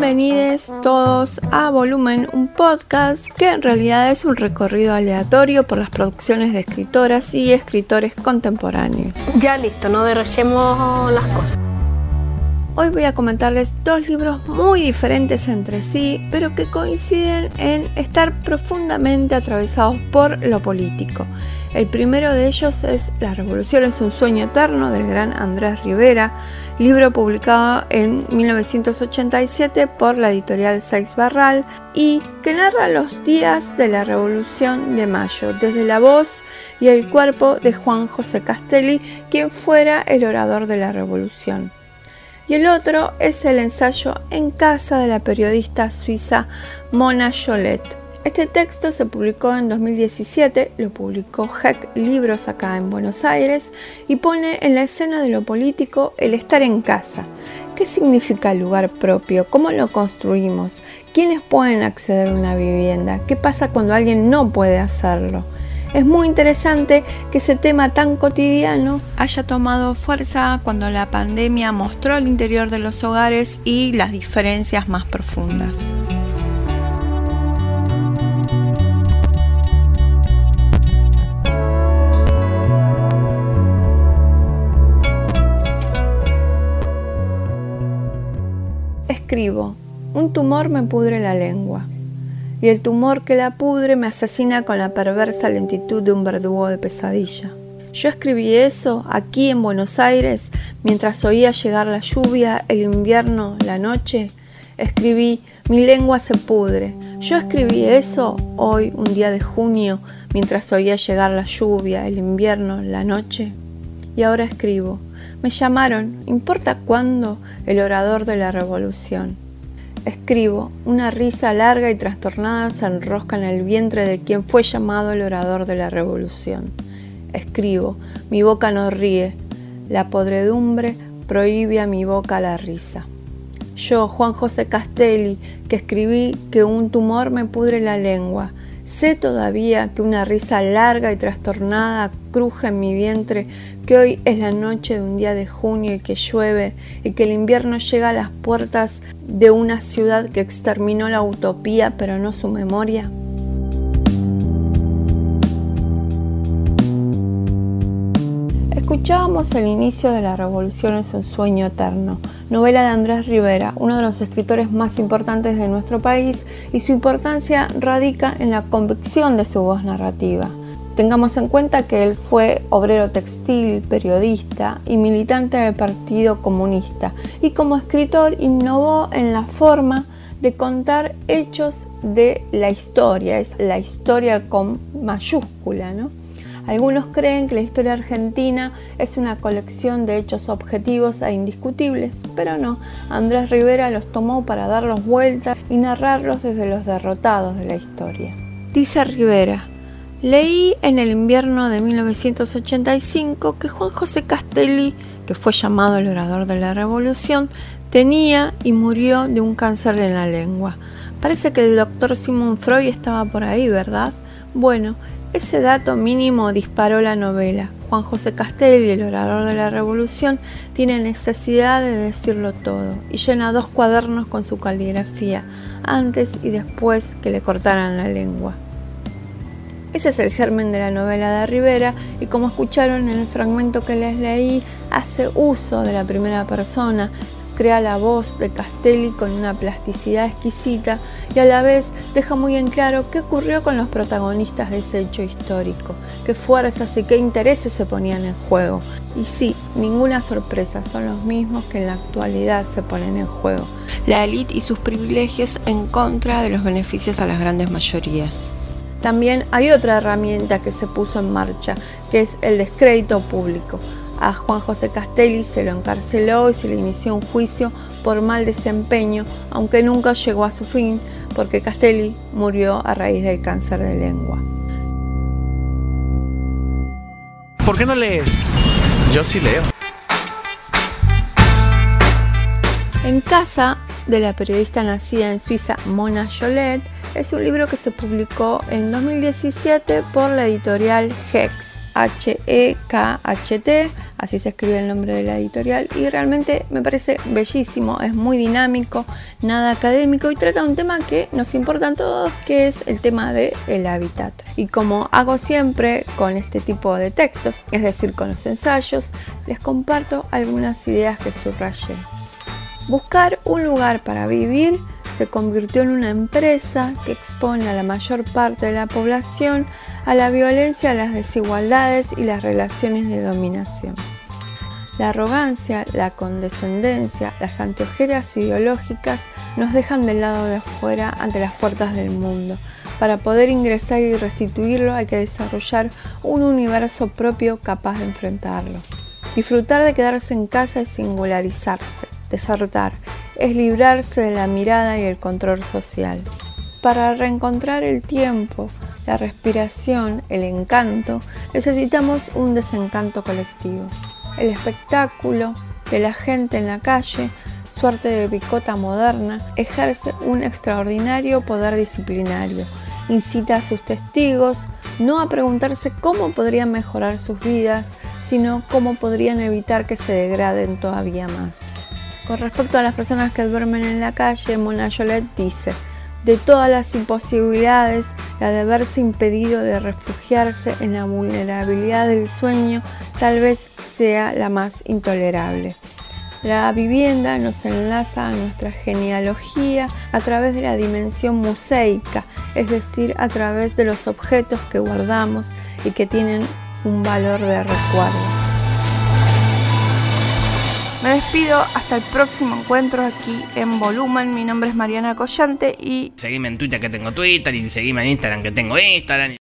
Bienvenidos todos a Volumen, un podcast que en realidad es un recorrido aleatorio por las producciones de escritoras y escritores contemporáneos. Ya listo, no derrochemos las cosas. Hoy voy a comentarles dos libros muy diferentes entre sí, pero que coinciden en estar profundamente atravesados por lo político. El primero de ellos es La Revolución es un sueño eterno del gran Andrés Rivera, libro publicado en 1987 por la editorial Seix Barral y que narra los días de la Revolución de Mayo, desde la voz y el cuerpo de Juan José Castelli, quien fuera el orador de la Revolución. Y el otro es el ensayo En casa de la periodista suiza Mona Jolet este texto se publicó en 2017, lo publicó Heck Libros acá en Buenos Aires y pone en la escena de lo político el estar en casa. ¿Qué significa el lugar propio? ¿Cómo lo construimos? ¿Quiénes pueden acceder a una vivienda? ¿Qué pasa cuando alguien no puede hacerlo? Es muy interesante que ese tema tan cotidiano haya tomado fuerza cuando la pandemia mostró el interior de los hogares y las diferencias más profundas. escribo, un tumor me pudre la lengua, y el tumor que la pudre me asesina con la perversa lentitud de un verdugo de pesadilla. Yo escribí eso aquí en Buenos Aires mientras oía llegar la lluvia, el invierno, la noche. Escribí, mi lengua se pudre. Yo escribí eso hoy, un día de junio, mientras oía llegar la lluvia, el invierno, la noche. Y ahora escribo, me llamaron, importa cuándo, el orador de la revolución. Escribo, una risa larga y trastornada se enrosca en el vientre de quien fue llamado el orador de la revolución. Escribo, mi boca no ríe, la podredumbre prohíbe a mi boca la risa. Yo, Juan José Castelli, que escribí que un tumor me pudre la lengua, Sé todavía que una risa larga y trastornada cruje en mi vientre, que hoy es la noche de un día de junio y que llueve, y que el invierno llega a las puertas de una ciudad que exterminó la utopía pero no su memoria. Escuchábamos el inicio de La Revolución es un sueño eterno, novela de Andrés Rivera, uno de los escritores más importantes de nuestro país y su importancia radica en la convicción de su voz narrativa. Tengamos en cuenta que él fue obrero textil, periodista y militante del Partido Comunista y como escritor innovó en la forma de contar hechos de la historia, es la historia con mayúscula, ¿no? Algunos creen que la historia argentina es una colección de hechos objetivos e indiscutibles, pero no, Andrés Rivera los tomó para darlos vuelta y narrarlos desde los derrotados de la historia. Dice Rivera, leí en el invierno de 1985 que Juan José Castelli, que fue llamado el orador de la revolución, tenía y murió de un cáncer en la lengua. Parece que el doctor Simon Freud estaba por ahí, ¿verdad? Bueno, ese dato mínimo disparó la novela. Juan José Castelli, el orador de la revolución, tiene necesidad de decirlo todo y llena dos cuadernos con su caligrafía, antes y después que le cortaran la lengua. Ese es el germen de la novela de Rivera y como escucharon en el fragmento que les leí, hace uso de la primera persona, crea la voz de Castelli con una plasticidad exquisita y a la vez deja muy en claro qué ocurrió con los protagonistas de ese hecho histórico, qué fuerzas y qué intereses se ponían en juego. Y sí, ninguna sorpresa, son los mismos que en la actualidad se ponen en juego. La élite y sus privilegios en contra de los beneficios a las grandes mayorías. También hay otra herramienta que se puso en marcha, que es el descrédito público a Juan José Castelli se lo encarceló y se le inició un juicio por mal desempeño, aunque nunca llegó a su fin porque Castelli murió a raíz del cáncer de lengua. ¿Por qué no lees? Yo sí leo. En casa de la periodista nacida en Suiza Mona Jolet es un libro que se publicó en 2017 por la editorial Hex, H-E-K-H-T, así se escribe el nombre de la editorial, y realmente me parece bellísimo, es muy dinámico, nada académico y trata un tema que nos importa a todos, que es el tema del el hábitat. Y como hago siempre con este tipo de textos, es decir, con los ensayos, les comparto algunas ideas que subrayé. Buscar un lugar para vivir se convirtió en una empresa que expone a la mayor parte de la población a la violencia, las desigualdades y las relaciones de dominación. La arrogancia, la condescendencia, las anteojeras ideológicas nos dejan del lado de afuera ante las puertas del mundo. Para poder ingresar y restituirlo hay que desarrollar un universo propio capaz de enfrentarlo. Disfrutar de quedarse en casa es singularizarse, desertar, es librarse de la mirada y el control social. Para reencontrar el tiempo, la respiración, el encanto, necesitamos un desencanto colectivo. El espectáculo de la gente en la calle, suerte de picota moderna, ejerce un extraordinario poder disciplinario. Incita a sus testigos no a preguntarse cómo podrían mejorar sus vidas, sino cómo podrían evitar que se degraden todavía más. Con respecto a las personas que duermen en la calle, Mona Jolet dice, de todas las imposibilidades, la de haberse impedido de refugiarse en la vulnerabilidad del sueño tal vez sea la más intolerable. La vivienda nos enlaza a nuestra genealogía a través de la dimensión museica, es decir, a través de los objetos que guardamos y que tienen un valor de recuerdo. Me despido hasta el próximo encuentro aquí en Volumen. Mi nombre es Mariana Collante y... Seguime en Twitter que tengo Twitter y seguime en Instagram que tengo Instagram.